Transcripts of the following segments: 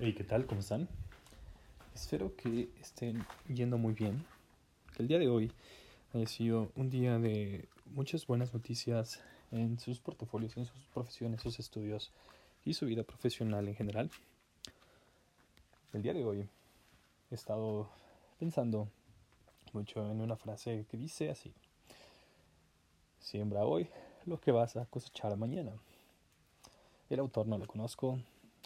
Hey, ¿qué tal? ¿Cómo están? Espero que estén yendo muy bien. El día de hoy haya sido un día de muchas buenas noticias en sus portafolios, en sus profesiones, sus estudios y su vida profesional en general. El día de hoy he estado pensando mucho en una frase que dice así. Siembra hoy lo que vas a cosechar mañana. El autor no lo conozco,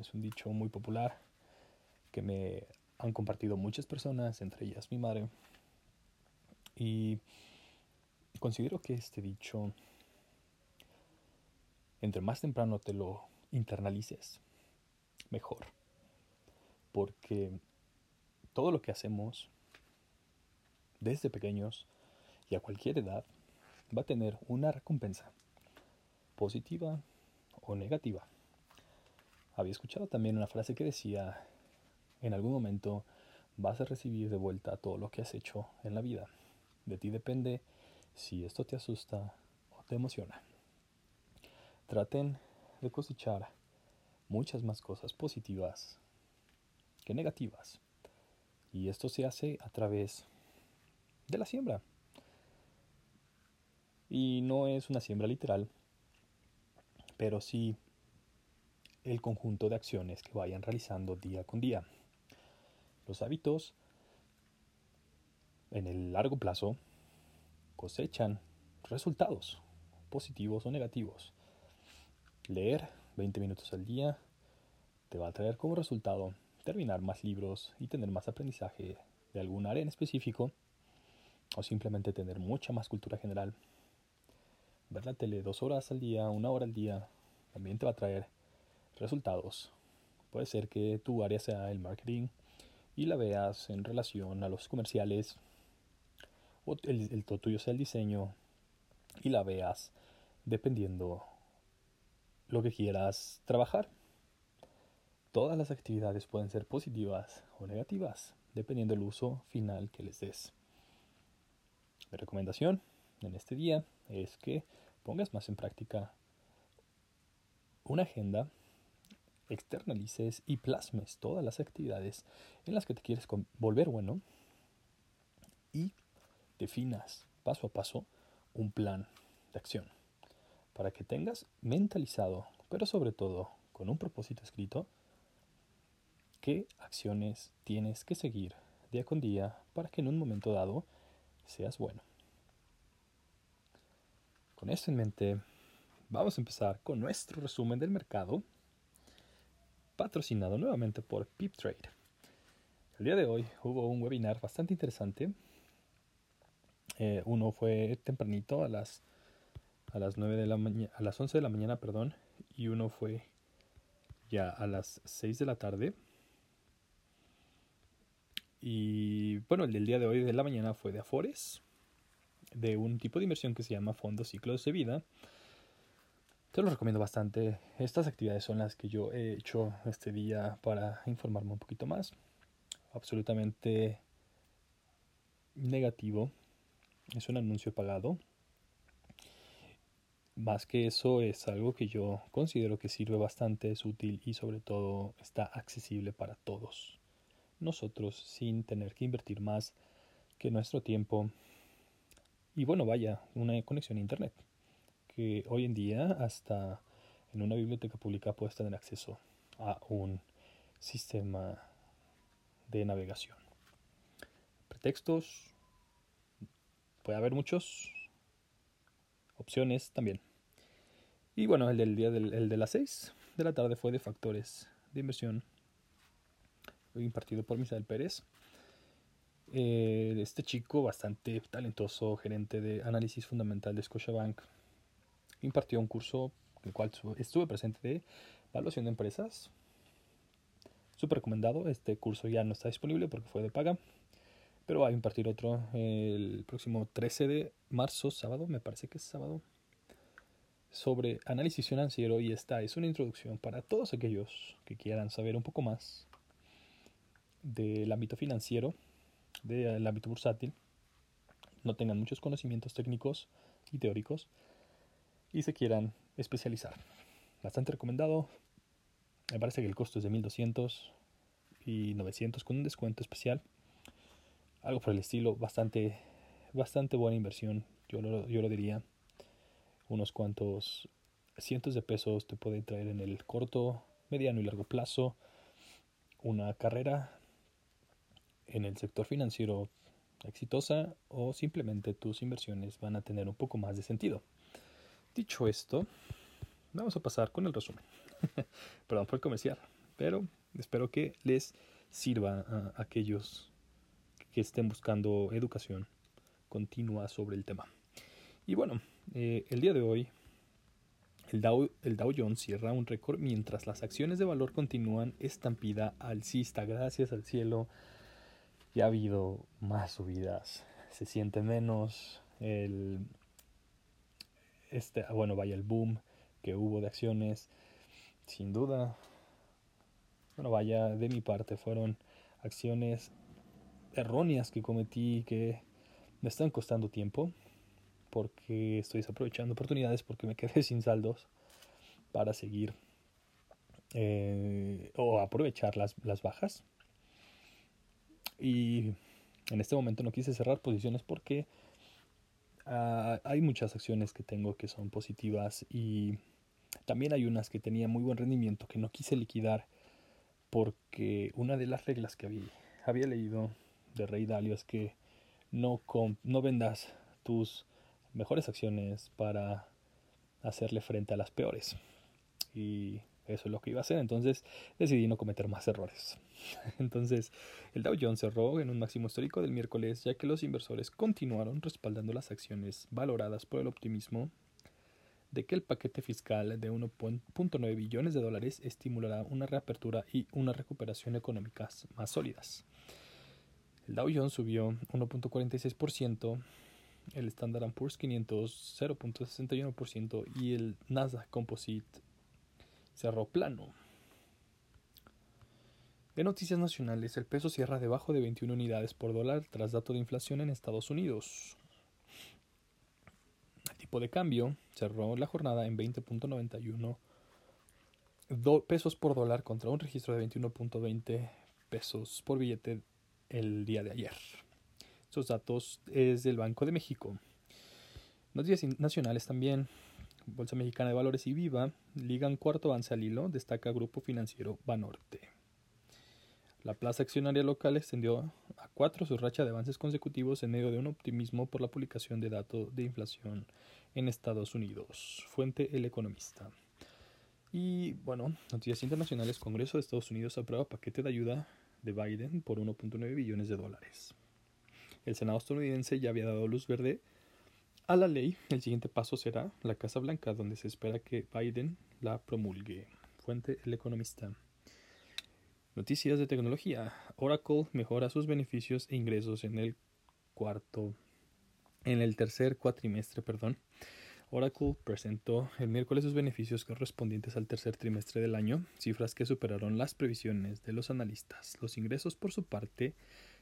es un dicho muy popular que me han compartido muchas personas, entre ellas mi madre. Y considero que este dicho, entre más temprano te lo internalices, mejor. Porque todo lo que hacemos desde pequeños y a cualquier edad va a tener una recompensa, positiva o negativa. Había escuchado también una frase que decía, en algún momento vas a recibir de vuelta todo lo que has hecho en la vida. De ti depende si esto te asusta o te emociona. Traten de cosechar muchas más cosas positivas que negativas. Y esto se hace a través de la siembra. Y no es una siembra literal, pero sí el conjunto de acciones que vayan realizando día con día. Los hábitos en el largo plazo cosechan resultados positivos o negativos. Leer 20 minutos al día te va a traer como resultado terminar más libros y tener más aprendizaje de algún área en específico o simplemente tener mucha más cultura general. Ver la tele dos horas al día, una hora al día, también te va a traer resultados. Puede ser que tu área sea el marketing y la veas en relación a los comerciales o el, el tuyo sea el diseño y la veas dependiendo lo que quieras trabajar. Todas las actividades pueden ser positivas o negativas, dependiendo del uso final que les des. Mi recomendación en este día es que pongas más en práctica una agenda externalices y plasmes todas las actividades en las que te quieres volver bueno y definas paso a paso un plan de acción para que tengas mentalizado, pero sobre todo con un propósito escrito, qué acciones tienes que seguir día con día para que en un momento dado seas bueno. Con esto en mente, vamos a empezar con nuestro resumen del mercado patrocinado nuevamente por PipTrade. El día de hoy hubo un webinar bastante interesante. Eh, uno fue tempranito a las a las 9 de la mañana, a las 11 de la mañana, perdón, y uno fue ya a las 6 de la tarde. Y bueno, el del día de hoy de la mañana fue de Afores, de un tipo de inversión que se llama fondos ciclos de vida. Te lo recomiendo bastante. Estas actividades son las que yo he hecho este día para informarme un poquito más. Absolutamente negativo. Es un anuncio pagado. Más que eso es algo que yo considero que sirve bastante, es útil y sobre todo está accesible para todos. Nosotros sin tener que invertir más que nuestro tiempo. Y bueno, vaya, una conexión a internet que hoy en día hasta en una biblioteca pública puedes tener acceso a un sistema de navegación. Pretextos, puede haber muchos. Opciones también. Y bueno, el del día del, el de las 6 de la tarde fue de factores de inversión impartido por Misael Pérez. Eh, este chico bastante talentoso, gerente de análisis fundamental de Scotiabank, impartió un curso el cual estuve presente de evaluación de empresas. Súper recomendado. Este curso ya no está disponible porque fue de paga. Pero va a impartir otro el próximo 13 de marzo, sábado, me parece que es sábado, sobre análisis financiero y esta es una introducción para todos aquellos que quieran saber un poco más del ámbito financiero, del ámbito bursátil, no tengan muchos conocimientos técnicos y teóricos, y se quieran especializar. Bastante recomendado. Me parece que el costo es de 1200 y 900 con un descuento especial. Algo por el estilo, bastante, bastante buena inversión, yo lo, yo lo diría. Unos cuantos cientos de pesos te puede traer en el corto, mediano y largo plazo una carrera en el sector financiero exitosa o simplemente tus inversiones van a tener un poco más de sentido. Dicho esto, vamos a pasar con el resumen. Perdón por el comercial, pero espero que les sirva a aquellos que estén buscando educación continua sobre el tema. Y bueno, eh, el día de hoy el Dow, el Dow Jones cierra un récord mientras las acciones de valor continúan estampida alcista. Gracias al cielo ya ha habido más subidas. Se siente menos el este, bueno, vaya el boom que hubo de acciones. Sin duda. Bueno, vaya, de mi parte fueron acciones erróneas que cometí que me están costando tiempo porque estoy desaprovechando oportunidades porque me quedé sin saldos para seguir eh, o aprovechar las, las bajas y en este momento no quise cerrar posiciones porque uh, hay muchas acciones que tengo que son positivas y también hay unas que tenían muy buen rendimiento que no quise liquidar porque una de las reglas que había, había leído de Rey Dalio es que no, no vendas tus mejores acciones para hacerle frente a las peores. Y eso es lo que iba a hacer. Entonces decidí no cometer más errores. Entonces el Dow Jones cerró en un máximo histórico del miércoles ya que los inversores continuaron respaldando las acciones valoradas por el optimismo de que el paquete fiscal de 1.9 billones de dólares estimulará una reapertura y una recuperación económicas más sólidas. El Dow Jones subió 1.46%, el Standard Poor's 500 0.61% y el Nasdaq Composite cerró plano. En noticias nacionales, el peso cierra debajo de 21 unidades por dólar tras dato de inflación en Estados Unidos. El tipo de cambio cerró la jornada en 20.91 pesos por dólar contra un registro de 21.20 pesos por billete el día de ayer. Estos datos es del Banco de México. Noticias nacionales también. Bolsa Mexicana de Valores y Viva ligan cuarto avance al hilo, destaca Grupo Financiero Banorte. La plaza accionaria local extendió a cuatro su racha de avances consecutivos en medio de un optimismo por la publicación de datos de inflación en Estados Unidos. Fuente El Economista. Y bueno, noticias internacionales. Congreso de Estados Unidos aprueba paquete de ayuda de Biden por 1.9 billones de dólares. El Senado estadounidense ya había dado luz verde a la ley. El siguiente paso será la Casa Blanca, donde se espera que Biden la promulgue. Fuente El Economista. Noticias de tecnología. Oracle mejora sus beneficios e ingresos en el cuarto, en el tercer cuatrimestre, perdón. Oracle presentó el miércoles sus beneficios correspondientes al tercer trimestre del año, cifras que superaron las previsiones de los analistas. Los ingresos, por su parte,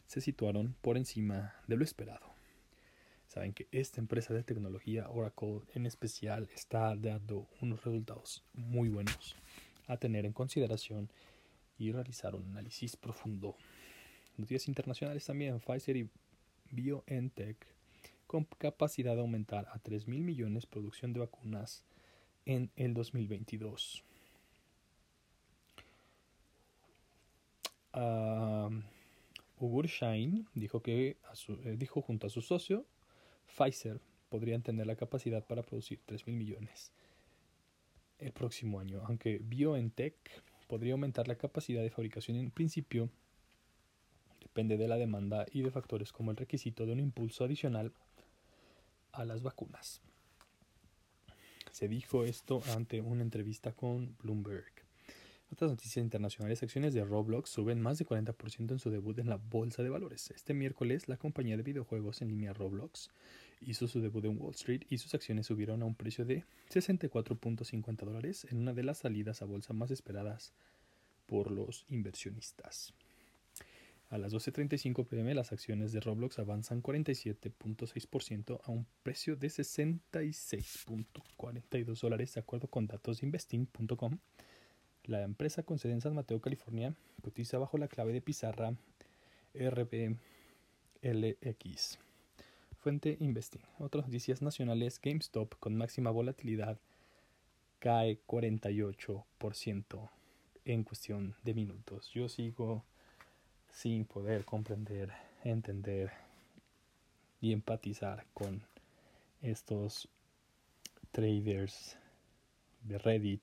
se situaron por encima de lo esperado. Saben que esta empresa de tecnología, Oracle en especial, está dando unos resultados muy buenos a tener en consideración y realizar un análisis profundo. Noticias internacionales también, Pfizer y BioNTech con capacidad de aumentar a 3 mil millones producción de vacunas en el 2022. Ugur Shain dijo que eh, dijo junto a su socio Pfizer podrían tener la capacidad para producir 3 mil millones el próximo año, aunque BioNTech podría aumentar la capacidad de fabricación en principio depende de la demanda y de factores como el requisito de un impulso adicional a las vacunas. Se dijo esto ante una entrevista con Bloomberg. Otras noticias internacionales, acciones de Roblox suben más de 40% en su debut en la bolsa de valores. Este miércoles, la compañía de videojuegos en línea Roblox hizo su debut en Wall Street y sus acciones subieron a un precio de 64.50 dólares en una de las salidas a bolsa más esperadas por los inversionistas. A las 12.35 pm las acciones de Roblox avanzan 47.6% a un precio de 66.42 dólares de acuerdo con datos de investing.com La empresa con sede en San Mateo, California, cotiza bajo la clave de pizarra RBLX. Fuente Investing. Otras noticias nacionales, GameStop con máxima volatilidad cae 48% en cuestión de minutos. Yo sigo sin poder comprender, entender y empatizar con estos traders de Reddit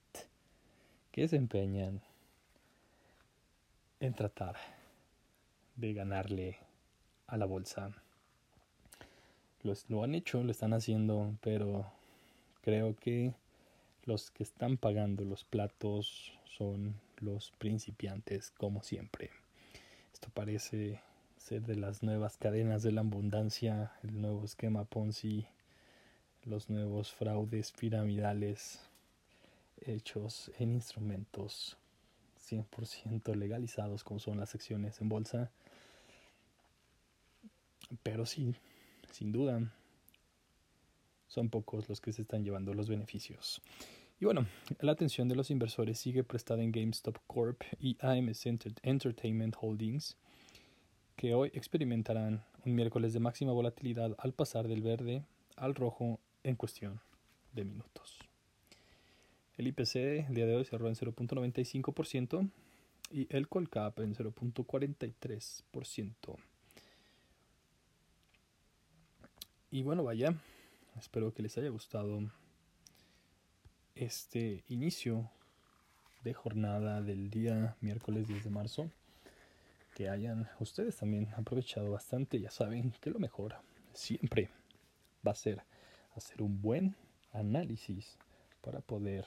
que se empeñan en tratar de ganarle a la bolsa. lo han hecho, lo están haciendo, pero creo que los que están pagando los platos son los principiantes, como siempre. Esto parece ser de las nuevas cadenas de la abundancia, el nuevo esquema Ponzi, los nuevos fraudes piramidales hechos en instrumentos 100% legalizados como son las acciones en bolsa. Pero sí, sin duda, son pocos los que se están llevando los beneficios. Y bueno, la atención de los inversores sigue prestada en GameStop Corp y AMC Entertainment Holdings, que hoy experimentarán un miércoles de máxima volatilidad al pasar del verde al rojo en cuestión de minutos. El IPC el día de hoy cerró en 0.95% y el Colcap en 0.43%. Y bueno, vaya, espero que les haya gustado este inicio de jornada del día miércoles 10 de marzo. Que hayan ustedes también aprovechado bastante. Ya saben que lo mejor siempre va a ser hacer un buen análisis para poder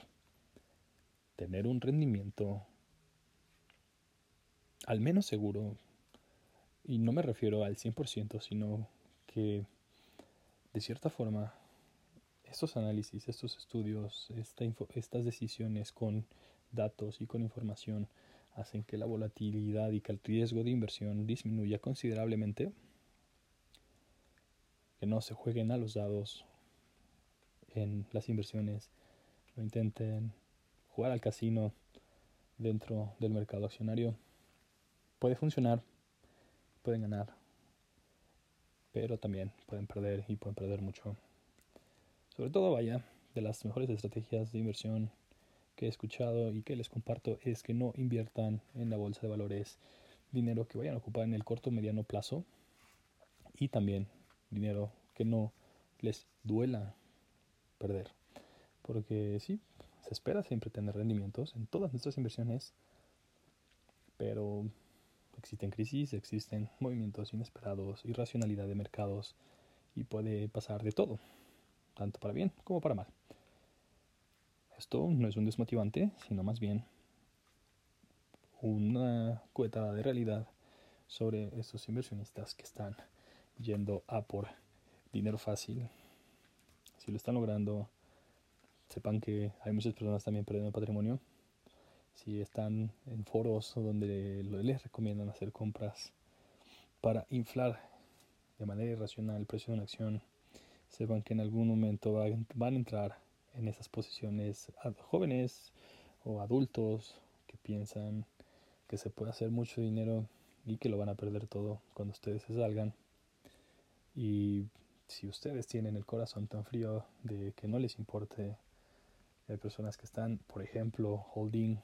tener un rendimiento al menos seguro. Y no me refiero al 100%, sino que de cierta forma estos análisis, estos estudios, estas decisiones con datos y con información hacen que la volatilidad y que el riesgo de inversión disminuya considerablemente, que no se jueguen a los dados en las inversiones, no intenten jugar al casino dentro del mercado accionario. Puede funcionar, pueden ganar, pero también pueden perder y pueden perder mucho. Sobre todo, vaya, de las mejores estrategias de inversión que he escuchado y que les comparto es que no inviertan en la bolsa de valores dinero que vayan a ocupar en el corto o mediano plazo y también dinero que no les duela perder. Porque sí, se espera siempre tener rendimientos en todas nuestras inversiones, pero existen crisis, existen movimientos inesperados, irracionalidad de mercados y puede pasar de todo tanto para bien como para mal. Esto no es un desmotivante, sino más bien una cuetada de realidad sobre estos inversionistas que están yendo a por dinero fácil. Si lo están logrando, sepan que hay muchas personas también perdiendo patrimonio. Si están en foros donde les recomiendan hacer compras para inflar de manera irracional el precio de una acción, sepan que en algún momento van a entrar en esas posiciones jóvenes o adultos que piensan que se puede hacer mucho dinero y que lo van a perder todo cuando ustedes salgan. Y si ustedes tienen el corazón tan frío de que no les importe, hay personas que están, por ejemplo, holding,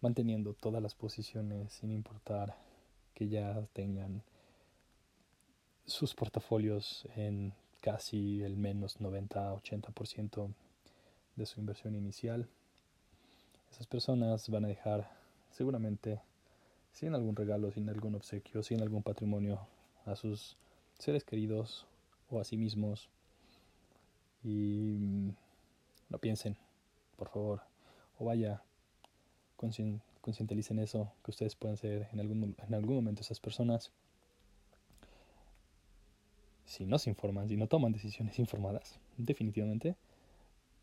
manteniendo todas las posiciones sin importar que ya tengan sus portafolios en casi el menos 90-80% de su inversión inicial. Esas personas van a dejar seguramente sin algún regalo, sin algún obsequio, sin algún patrimonio a sus seres queridos o a sí mismos. Y no piensen, por favor, o vaya, concientilicen eso, que ustedes pueden ser en algún, en algún momento esas personas si no se informan, si no toman decisiones informadas, definitivamente.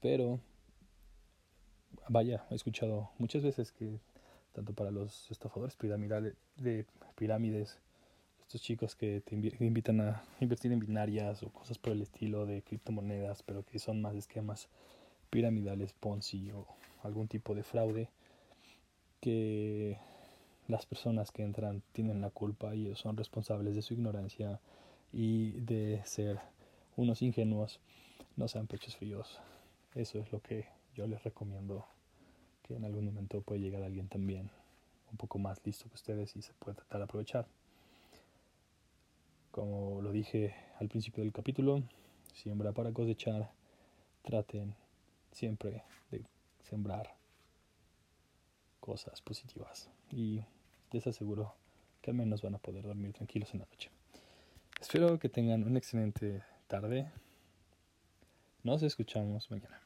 Pero, vaya, he escuchado muchas veces que tanto para los estafadores piramidales de pirámides, estos chicos que te invitan a invertir en binarias o cosas por el estilo de criptomonedas, pero que son más esquemas piramidales, Ponzi o algún tipo de fraude, que las personas que entran tienen la culpa y son responsables de su ignorancia y de ser unos ingenuos, no sean pechos fríos. Eso es lo que yo les recomiendo, que en algún momento puede llegar alguien también un poco más listo que ustedes y se puede tratar de aprovechar. Como lo dije al principio del capítulo, siembra para cosechar, traten siempre de sembrar cosas positivas y les aseguro que al menos van a poder dormir tranquilos en la noche. Espero que tengan una excelente tarde. Nos escuchamos mañana.